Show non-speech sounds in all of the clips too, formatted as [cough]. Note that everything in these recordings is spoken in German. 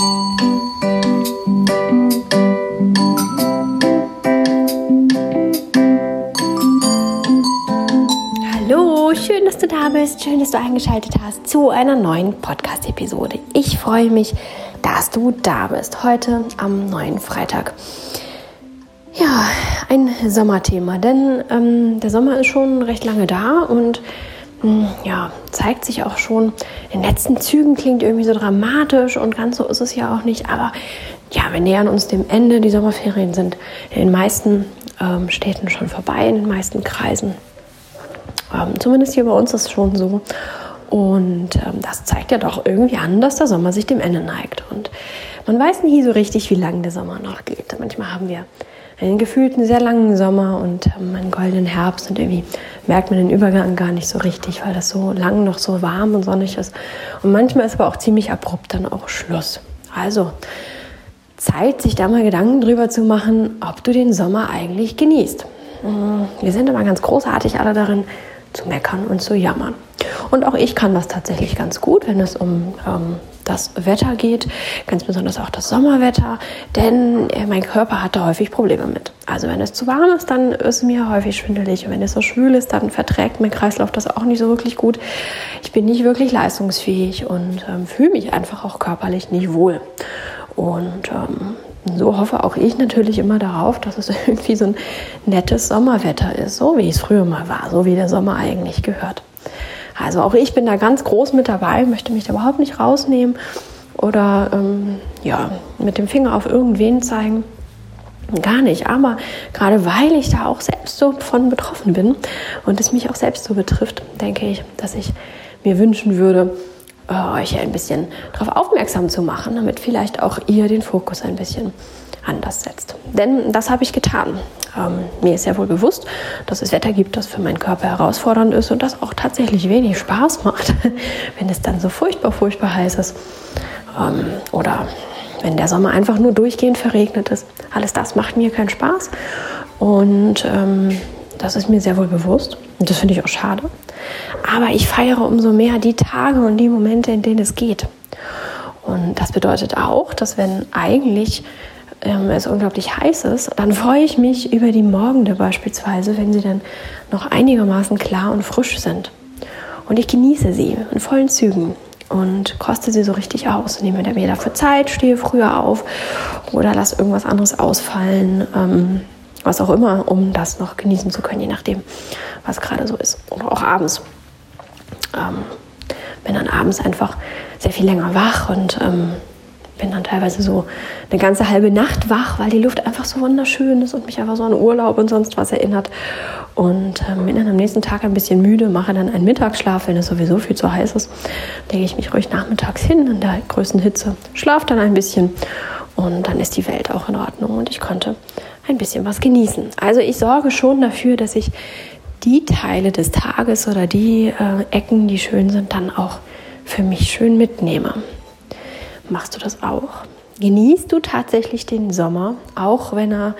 Hallo, schön, dass du da bist, schön, dass du eingeschaltet hast zu einer neuen Podcast-Episode. Ich freue mich, dass du da bist, heute am neuen Freitag. Ja, ein Sommerthema, denn ähm, der Sommer ist schon recht lange da und ja, zeigt sich auch schon in den letzten Zügen, klingt irgendwie so dramatisch und ganz so ist es ja auch nicht, aber ja, wir nähern uns dem Ende. Die Sommerferien sind in den meisten ähm, Städten schon vorbei, in den meisten Kreisen. Ähm, zumindest hier bei uns ist es schon so. Und ähm, das zeigt ja doch irgendwie an, dass der Sommer sich dem Ende neigt. Und man weiß nie so richtig, wie lange der Sommer noch geht. Manchmal haben wir einen gefühlten sehr langen Sommer und ähm, einen goldenen Herbst und irgendwie merkt man den Übergang gar nicht so richtig, weil das so lang noch so warm und sonnig ist. Und manchmal ist aber auch ziemlich abrupt dann auch Schluss. Also Zeit, sich da mal Gedanken drüber zu machen, ob du den Sommer eigentlich genießt. Hm, wir sind immer ganz großartig alle darin, zu meckern und zu jammern. Und auch ich kann das tatsächlich ganz gut, wenn es um ähm, das Wetter geht, ganz besonders auch das Sommerwetter, denn äh, mein Körper hat da häufig Probleme mit. Also wenn es zu warm ist, dann ist mir häufig schwindelig und wenn es so schwül ist, dann verträgt mein Kreislauf das auch nicht so wirklich gut. Ich bin nicht wirklich leistungsfähig und ähm, fühle mich einfach auch körperlich nicht wohl. Und ähm, so hoffe auch ich natürlich immer darauf, dass es [laughs] irgendwie so ein nettes Sommerwetter ist, so wie es früher mal war, so wie der Sommer eigentlich gehört. Also auch ich bin da ganz groß mit dabei, möchte mich da überhaupt nicht rausnehmen oder ähm, ja, mit dem Finger auf irgendwen zeigen. Gar nicht, aber gerade weil ich da auch selbst so von betroffen bin und es mich auch selbst so betrifft, denke ich, dass ich mir wünschen würde, äh, euch ein bisschen darauf aufmerksam zu machen, damit vielleicht auch ihr den Fokus ein bisschen anders setzt. Denn das habe ich getan. Ähm, mir ist ja wohl bewusst, dass es Wetter gibt, das für meinen Körper herausfordernd ist und das auch tatsächlich wenig Spaß macht, [laughs] wenn es dann so furchtbar, furchtbar heiß ist. Ähm, oder wenn der Sommer einfach nur durchgehend verregnet ist. Alles das macht mir keinen Spaß. Und ähm, das ist mir sehr wohl bewusst. Und das finde ich auch schade. Aber ich feiere umso mehr die Tage und die Momente, in denen es geht. Und das bedeutet auch, dass wenn eigentlich ähm, es unglaublich heiß ist, dann freue ich mich über die Morgende beispielsweise, wenn sie dann noch einigermaßen klar und frisch sind. Und ich genieße sie in vollen Zügen und koste sie so richtig aus. Nehme mir dafür Zeit, stehe früher auf oder lasse irgendwas anderes ausfallen, ähm, was auch immer, um das noch genießen zu können, je nachdem, was gerade so ist. Oder auch abends. Ähm, bin dann abends einfach sehr viel länger wach und ähm, bin dann teilweise so eine ganze halbe Nacht wach, weil die Luft einfach so wunderschön ist und mich einfach so an Urlaub und sonst was erinnert. Und ähm, bin dann am nächsten Tag ein bisschen müde, mache dann einen Mittagsschlaf, wenn es sowieso viel zu heiß ist. Lege ich mich ruhig nachmittags hin in der größten Hitze, schlafe dann ein bisschen und dann ist die Welt auch in Ordnung und ich konnte ein bisschen was genießen. Also ich sorge schon dafür, dass ich die Teile des Tages oder die äh, Ecken, die schön sind, dann auch für mich schön mitnehme. Machst du das auch? Genießt du tatsächlich den Sommer, auch wenn er,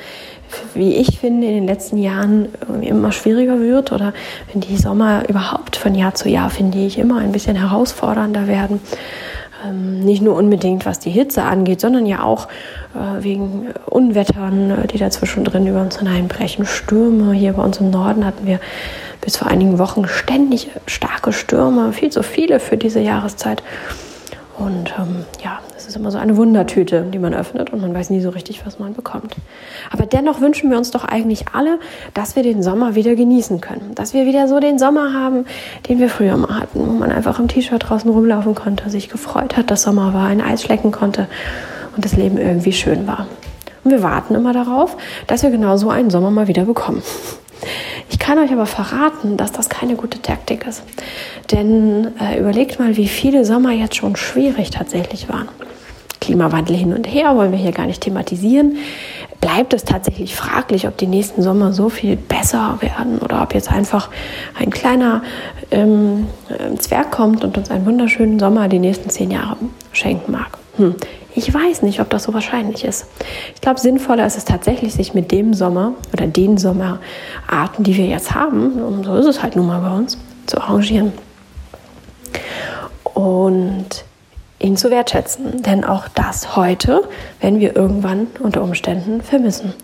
wie ich finde, in den letzten Jahren immer schwieriger wird oder wenn die Sommer überhaupt von Jahr zu Jahr, finde ich, immer ein bisschen herausfordernder werden? Ähm, nicht nur unbedingt, was die Hitze angeht, sondern ja auch äh, wegen Unwettern, äh, die dazwischen drin über uns hineinbrechen. Stürme. Hier bei uns im Norden hatten wir bis vor einigen Wochen ständig starke Stürme, viel zu viele für diese Jahreszeit. Und ähm, ja, es ist immer so eine Wundertüte, die man öffnet und man weiß nie so richtig, was man bekommt. Aber dennoch wünschen wir uns doch eigentlich alle, dass wir den Sommer wieder genießen können. Dass wir wieder so den Sommer haben, den wir früher mal hatten, wo man einfach im T-Shirt draußen rumlaufen konnte, sich gefreut hat, dass Sommer war, ein Eis schlecken konnte und das Leben irgendwie schön war. Und wir warten immer darauf, dass wir genau so einen Sommer mal wieder bekommen. Ich kann euch aber verraten, dass das keine gute Taktik ist. Denn äh, überlegt mal, wie viele Sommer jetzt schon schwierig tatsächlich waren. Klimawandel hin und her wollen wir hier gar nicht thematisieren. Bleibt es tatsächlich fraglich, ob die nächsten Sommer so viel besser werden oder ob jetzt einfach ein kleiner ähm, äh, Zwerg kommt und uns einen wunderschönen Sommer die nächsten zehn Jahre schenken mag. Hm. Ich weiß nicht, ob das so wahrscheinlich ist. Ich glaube, sinnvoller ist es tatsächlich, sich mit dem Sommer oder den Sommerarten, die wir jetzt haben, und so ist es halt nun mal bei uns, zu arrangieren. Und ihn zu wertschätzen. Denn auch das heute werden wir irgendwann unter Umständen vermissen.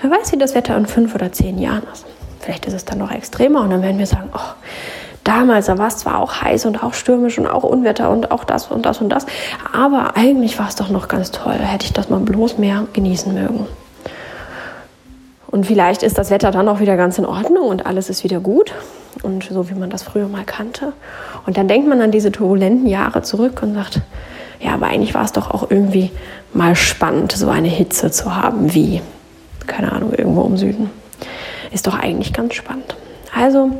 Wer weiß, wie das Wetter in fünf oder zehn Jahren ist. Vielleicht ist es dann noch extremer und dann werden wir sagen, oh, damals, da war es zwar auch heiß und auch stürmisch und auch Unwetter und auch das und das und das, aber eigentlich war es doch noch ganz toll. Hätte ich das mal bloß mehr genießen mögen. Und vielleicht ist das Wetter dann auch wieder ganz in Ordnung und alles ist wieder gut und so wie man das früher mal kannte. Und dann denkt man an diese turbulenten Jahre zurück und sagt, ja, aber eigentlich war es doch auch irgendwie mal spannend, so eine Hitze zu haben wie, keine Ahnung, irgendwo im Süden. Ist doch eigentlich ganz spannend. Also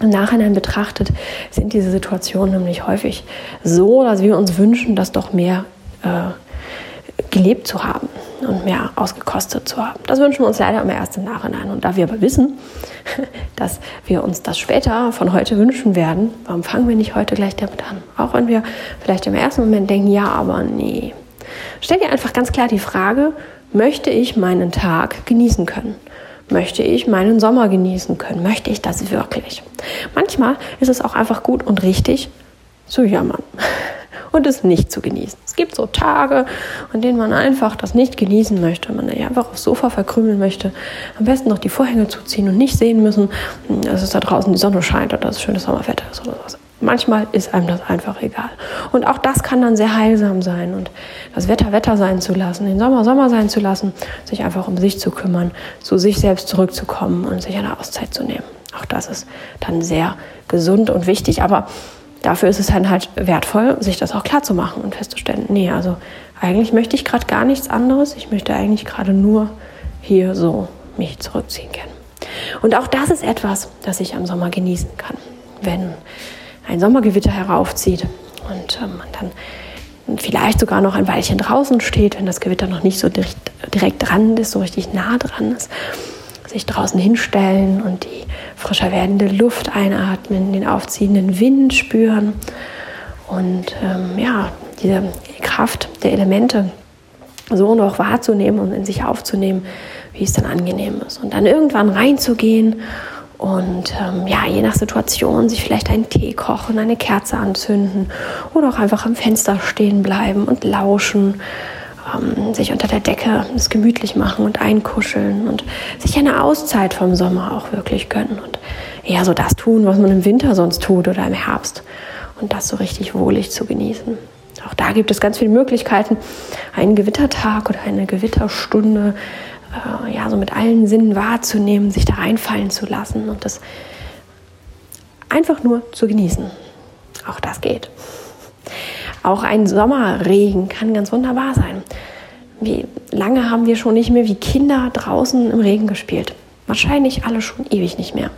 im Nachhinein betrachtet sind diese Situationen nämlich häufig so, dass wir uns wünschen, das doch mehr äh, gelebt zu haben und mehr ausgekostet zu haben. Das wünschen wir uns leider immer erst im Nachhinein. Und da wir aber wissen, [laughs] dass wir uns das später von heute wünschen werden, warum fangen wir nicht heute gleich damit an? Auch wenn wir vielleicht im ersten Moment denken, ja, aber nee. Stell dir einfach ganz klar die Frage, möchte ich meinen Tag genießen können? Möchte ich meinen Sommer genießen können? Möchte ich das wirklich? Manchmal ist es auch einfach gut und richtig zu jammern [laughs] und es nicht zu genießen. Es gibt so Tage, an denen man einfach das nicht genießen möchte, man einfach aufs Sofa verkrümeln möchte, am besten noch die Vorhänge zuziehen und nicht sehen müssen, dass es da draußen die Sonne scheint oder das schöne Sommerwetter ist oder was. Manchmal ist einem das einfach egal. Und auch das kann dann sehr heilsam sein und das Wetter Wetter sein zu lassen, den Sommer Sommer sein zu lassen, sich einfach um sich zu kümmern, zu sich selbst zurückzukommen und sich eine Auszeit zu nehmen. Auch das ist dann sehr gesund und wichtig. Aber dafür ist es dann halt wertvoll, sich das auch klar zu machen und festzustellen, nee, also eigentlich möchte ich gerade gar nichts anderes. Ich möchte eigentlich gerade nur hier so mich zurückziehen können. Und auch das ist etwas, das ich am Sommer genießen kann. Wenn ein Sommergewitter heraufzieht und ähm, man dann vielleicht sogar noch ein Weilchen draußen steht, wenn das Gewitter noch nicht so direkt, direkt dran ist, so richtig nah dran ist, sich draußen hinstellen und die frischer werdende Luft einatmen, den aufziehenden Wind spüren und ähm, ja, diese Kraft der Elemente so noch wahrzunehmen und in sich aufzunehmen, wie es dann angenehm ist. Und dann irgendwann reinzugehen und ähm, ja, je nach Situation sich vielleicht einen Tee kochen, eine Kerze anzünden oder auch einfach am Fenster stehen bleiben und lauschen ähm, sich unter der Decke es gemütlich machen und einkuscheln und sich eine Auszeit vom Sommer auch wirklich gönnen und eher so das tun, was man im Winter sonst tut oder im Herbst und das so richtig wohlig zu genießen. Auch da gibt es ganz viele Möglichkeiten, einen Gewittertag oder eine Gewitterstunde äh, ja so mit allen Sinnen wahrzunehmen, sich da reinfallen zu lassen und das einfach nur zu genießen. Auch das geht. Auch ein Sommerregen kann ganz wunderbar sein. Wie lange haben wir schon nicht mehr wie Kinder draußen im Regen gespielt? Wahrscheinlich alle schon ewig nicht mehr.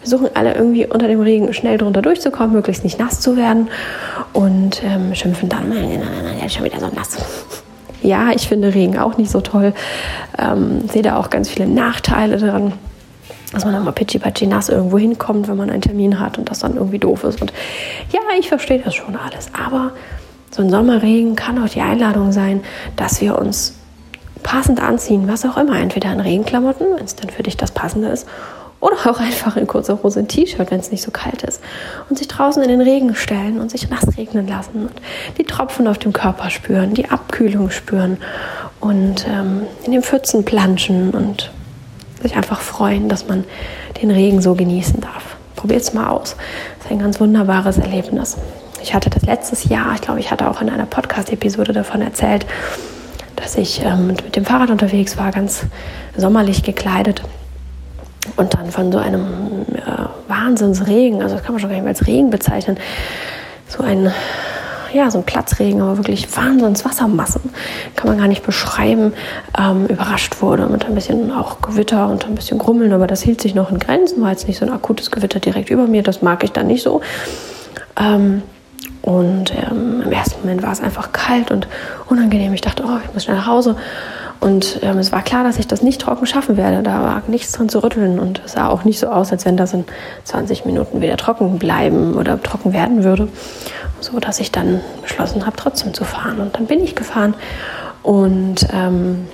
Wir suchen alle irgendwie unter dem Regen schnell drunter durchzukommen, möglichst nicht nass zu werden und ähm, schimpfen dann, nein, nein, nein, ist schon wieder so nass. Ja, ich finde Regen auch nicht so toll. Ähm, sehe da auch ganz viele Nachteile dran dass man dann mal pitchi nass irgendwo hinkommt, wenn man einen Termin hat und das dann irgendwie doof ist. Und ja, ich verstehe das schon alles. Aber so ein Sommerregen kann auch die Einladung sein, dass wir uns passend anziehen, was auch immer. Entweder in Regenklamotten, wenn es dann für dich das Passende ist, oder auch einfach in kurzer Hose ein T-Shirt, wenn es nicht so kalt ist. Und sich draußen in den Regen stellen und sich nass regnen lassen und die Tropfen auf dem Körper spüren, die Abkühlung spüren und ähm, in den Pfützen planschen und sich einfach freuen, dass man den Regen so genießen darf. Probiert es mal aus. Das ist ein ganz wunderbares Erlebnis. Ich hatte das letztes Jahr, ich glaube, ich hatte auch in einer Podcast-Episode davon erzählt, dass ich ähm, mit dem Fahrrad unterwegs war, ganz sommerlich gekleidet und dann von so einem äh, Wahnsinnsregen, also das kann man schon gar nicht mehr als Regen bezeichnen, so ein ja, so ein Platzregen, aber wirklich wahnsinns Wassermassen, kann man gar nicht beschreiben, ähm, überrascht wurde mit ein bisschen auch Gewitter und ein bisschen Grummeln, aber das hielt sich noch in Grenzen, war jetzt nicht so ein akutes Gewitter direkt über mir, das mag ich dann nicht so. Ähm, und ähm, im ersten Moment war es einfach kalt und unangenehm. Ich dachte, oh, ich muss schnell nach Hause. Und ähm, es war klar, dass ich das nicht trocken schaffen werde. Da war nichts drin zu rütteln und es sah auch nicht so aus, als wenn das in 20 Minuten wieder trocken bleiben oder trocken werden würde. So dass ich dann beschlossen habe, trotzdem zu fahren. Und dann bin ich gefahren und ähm,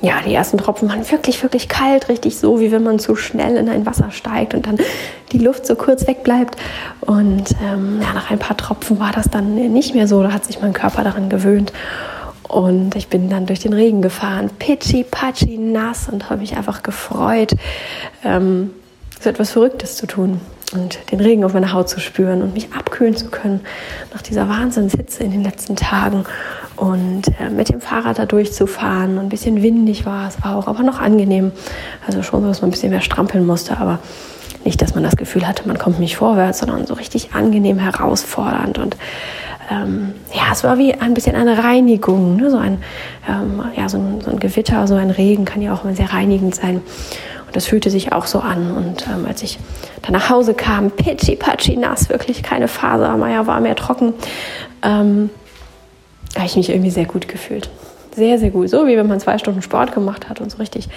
ja, die ersten Tropfen waren wirklich, wirklich kalt, richtig so, wie wenn man zu schnell in ein Wasser steigt und dann die Luft so kurz wegbleibt. Und ähm, ja, nach ein paar Tropfen war das dann nicht mehr so, da hat sich mein Körper daran gewöhnt. Und ich bin dann durch den Regen gefahren, pitchy, patchy, nass und habe mich einfach gefreut, ähm, so etwas Verrücktes zu tun und den Regen auf meiner Haut zu spüren und mich abkühlen zu können nach dieser Wahnsinnshitze in den letzten Tagen und äh, mit dem Fahrrad da durchzufahren. Ein bisschen windig war es auch, aber noch angenehm. Also schon so, dass man ein bisschen mehr strampeln musste, aber nicht, dass man das Gefühl hatte, man kommt nicht vorwärts, sondern so richtig angenehm herausfordernd und ähm, ja, es war wie ein bisschen eine Reinigung, ne? so, ein, ähm, ja, so, ein, so ein Gewitter, so ein Regen kann ja auch immer sehr reinigend sein. Und das fühlte sich auch so an. Und ähm, als ich dann nach Hause kam, pitchy, patchy, nass, wirklich keine Faser, Meier war mehr trocken, ähm, habe ich mich irgendwie sehr gut gefühlt. Sehr, sehr gut. So wie wenn man zwei Stunden Sport gemacht hat und so richtig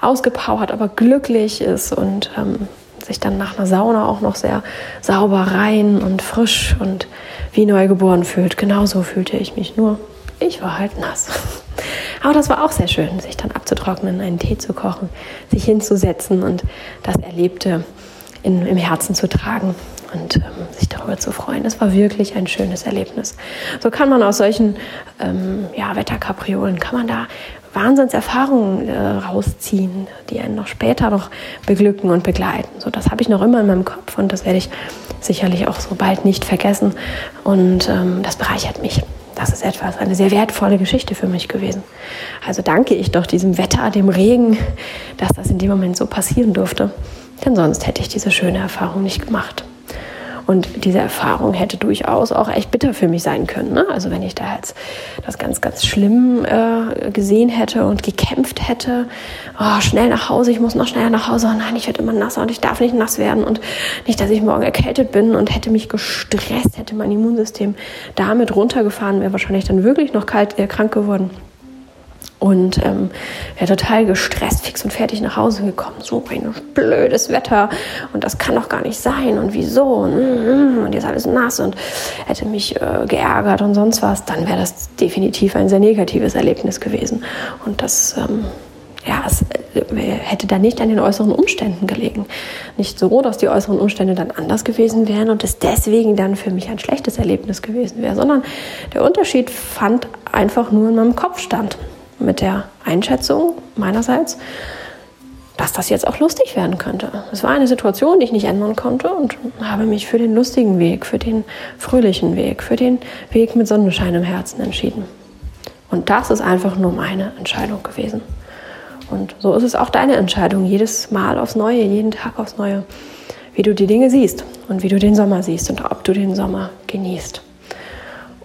ausgepowert, aber glücklich ist und ähm, sich dann nach einer Sauna auch noch sehr sauber rein und frisch und wie neugeboren fühlt. Genauso fühlte ich mich nur. Ich war halt nass. Aber das war auch sehr schön, sich dann abzutrocknen, einen Tee zu kochen, sich hinzusetzen und das Erlebte in, im Herzen zu tragen und ähm, sich darüber zu freuen. Es war wirklich ein schönes Erlebnis. So kann man aus solchen ähm, ja, Wetterkapriolen, kann man da Wahnsinnserfahrungen äh, rausziehen, die einen noch später noch beglücken und begleiten. So, das habe ich noch immer in meinem Kopf und das werde ich sicherlich auch so bald nicht vergessen. Und ähm, das bereichert mich. Das ist etwas, eine sehr wertvolle Geschichte für mich gewesen. Also danke ich doch diesem Wetter, dem Regen, dass das in dem Moment so passieren durfte. Denn sonst hätte ich diese schöne Erfahrung nicht gemacht. Und diese Erfahrung hätte durchaus auch echt bitter für mich sein können. Ne? Also wenn ich da jetzt das ganz, ganz schlimm äh, gesehen hätte und gekämpft hätte, oh, schnell nach Hause, ich muss noch schneller nach Hause, oh nein, ich werde immer nasser und ich darf nicht nass werden und nicht, dass ich morgen erkältet bin und hätte mich gestresst, hätte mein Immunsystem damit runtergefahren, wäre wahrscheinlich dann wirklich noch kalt, äh, krank geworden und ähm, wäre total gestresst, fix und fertig nach Hause gekommen. So ein blödes Wetter und das kann doch gar nicht sein und wieso und, mm, mm, und jetzt alles nass und hätte mich äh, geärgert und sonst was, dann wäre das definitiv ein sehr negatives Erlebnis gewesen. Und das ähm, ja, es äh, hätte dann nicht an den äußeren Umständen gelegen. Nicht so, dass die äußeren Umstände dann anders gewesen wären und es deswegen dann für mich ein schlechtes Erlebnis gewesen wäre, sondern der Unterschied fand einfach nur in meinem Kopf stand mit der Einschätzung meinerseits, dass das jetzt auch lustig werden könnte. Es war eine Situation, die ich nicht ändern konnte und habe mich für den lustigen Weg, für den fröhlichen Weg, für den Weg mit Sonnenschein im Herzen entschieden. Und das ist einfach nur meine Entscheidung gewesen. Und so ist es auch deine Entscheidung, jedes Mal aufs Neue, jeden Tag aufs Neue, wie du die Dinge siehst und wie du den Sommer siehst und ob du den Sommer genießt.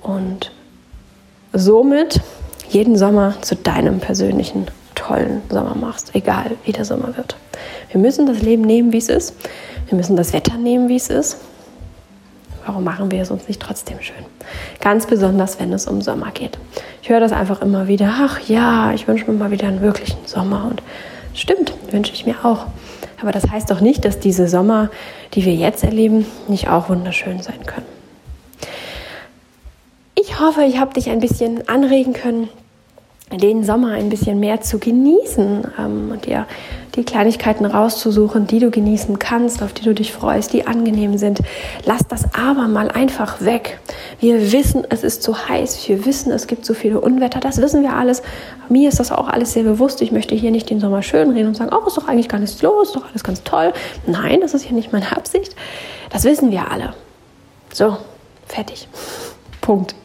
Und somit jeden Sommer zu deinem persönlichen tollen Sommer machst, egal wie der Sommer wird. Wir müssen das Leben nehmen, wie es ist. Wir müssen das Wetter nehmen, wie es ist. Warum machen wir es uns nicht trotzdem schön? Ganz besonders, wenn es um Sommer geht. Ich höre das einfach immer wieder. Ach ja, ich wünsche mir mal wieder einen wirklichen Sommer. Und stimmt, wünsche ich mir auch. Aber das heißt doch nicht, dass diese Sommer, die wir jetzt erleben, nicht auch wunderschön sein können. Ich hoffe, ich habe dich ein bisschen anregen können, den Sommer ein bisschen mehr zu genießen ähm, und dir die Kleinigkeiten rauszusuchen, die du genießen kannst, auf die du dich freust, die angenehm sind. Lass das aber mal einfach weg. Wir wissen, es ist zu heiß. Wir wissen, es gibt so viele Unwetter. Das wissen wir alles. Mir ist das auch alles sehr bewusst. Ich möchte hier nicht den Sommer schön reden und sagen, oh, ist doch eigentlich gar nichts los, ist doch alles ganz toll. Nein, das ist hier nicht meine [laughs] Absicht. Das wissen wir alle. So, fertig. Punkt.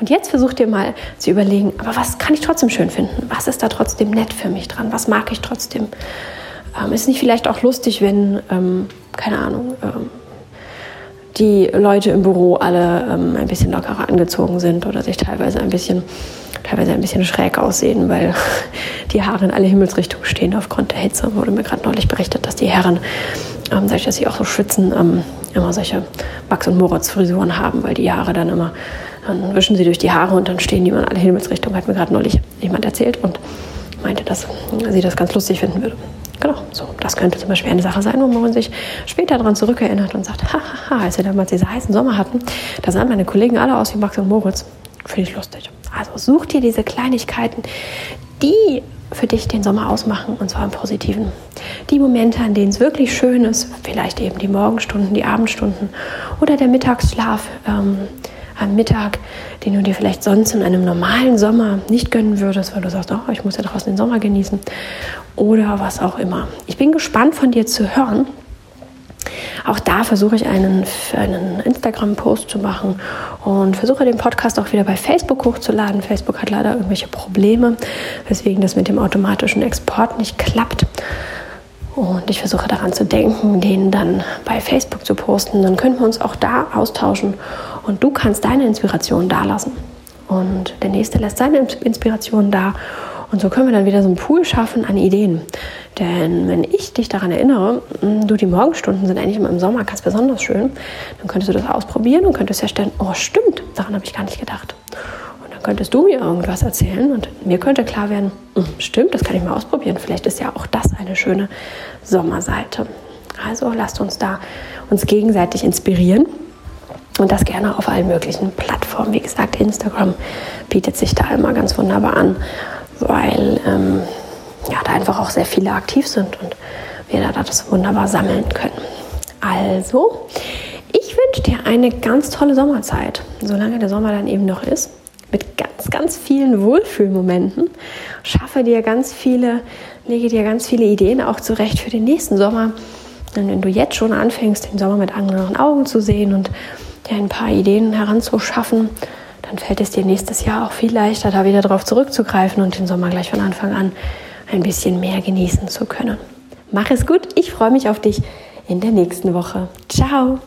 Und jetzt versuch dir mal zu überlegen, aber was kann ich trotzdem schön finden? Was ist da trotzdem nett für mich dran? Was mag ich trotzdem? Ähm, ist nicht vielleicht auch lustig, wenn, ähm, keine Ahnung, ähm, die Leute im Büro alle ähm, ein bisschen lockerer angezogen sind oder sich teilweise ein bisschen, teilweise ein bisschen schräg aussehen, weil [laughs] die Haare in alle Himmelsrichtungen stehen aufgrund der Hitze. Wurde mir gerade neulich berichtet, dass die Herren, ähm, dadurch, dass sie auch so schwitzen, ähm, immer solche Max- und Moritz-Frisuren haben, weil die Haare dann immer dann wischen sie durch die Haare und dann stehen die in alle Himmelsrichtungen, hat mir gerade neulich jemand erzählt und meinte, dass sie das ganz lustig finden würde. Genau, so. Das könnte zum Beispiel eine Sache sein, wo man sich später daran zurückerinnert und sagt, hahaha, als wir damals diese heißen Sommer hatten, da sahen meine Kollegen alle aus wie Max und Moritz. finde ich lustig. Also such dir diese Kleinigkeiten, die für dich den Sommer ausmachen und zwar im Positiven. Die Momente, an denen es wirklich schön ist, vielleicht eben die Morgenstunden, die Abendstunden oder der Mittagsschlaf ähm, am Mittag, den du dir vielleicht sonst in einem normalen Sommer nicht gönnen würdest, weil du sagst, oh, ich muss ja draußen den Sommer genießen oder was auch immer. Ich bin gespannt von dir zu hören, auch da versuche ich einen, einen Instagram-Post zu machen und versuche den Podcast auch wieder bei Facebook hochzuladen. Facebook hat leider irgendwelche Probleme, weswegen das mit dem automatischen Export nicht klappt. Und ich versuche daran zu denken, den dann bei Facebook zu posten. Dann können wir uns auch da austauschen und du kannst deine Inspiration da lassen. Und der nächste lässt seine Inspiration da. Und so können wir dann wieder so einen Pool schaffen an Ideen. Denn wenn ich dich daran erinnere, hm, du, die Morgenstunden sind eigentlich immer im Sommer ganz besonders schön, dann könntest du das ausprobieren und könntest feststellen, oh stimmt, daran habe ich gar nicht gedacht. Und dann könntest du mir irgendwas erzählen und mir könnte klar werden, hm, stimmt, das kann ich mal ausprobieren. Vielleicht ist ja auch das eine schöne Sommerseite. Also lasst uns da uns gegenseitig inspirieren. Und das gerne auf allen möglichen Plattformen. Wie gesagt, Instagram bietet sich da immer ganz wunderbar an, weil ähm, ja, da einfach auch sehr viele aktiv sind und wir da das wunderbar sammeln können. Also, ich wünsche dir eine ganz tolle Sommerzeit, solange der Sommer dann eben noch ist, mit ganz, ganz vielen Wohlfühlmomenten. Schaffe dir ganz viele, lege dir ganz viele Ideen auch zurecht für den nächsten Sommer. Und wenn du jetzt schon anfängst, den Sommer mit anderen Augen zu sehen und dir ein paar Ideen heranzuschaffen, dann fällt es dir nächstes Jahr auch viel leichter, da wieder drauf zurückzugreifen und den Sommer gleich von Anfang an ein bisschen mehr genießen zu können. Mach es gut, ich freue mich auf dich in der nächsten Woche. Ciao!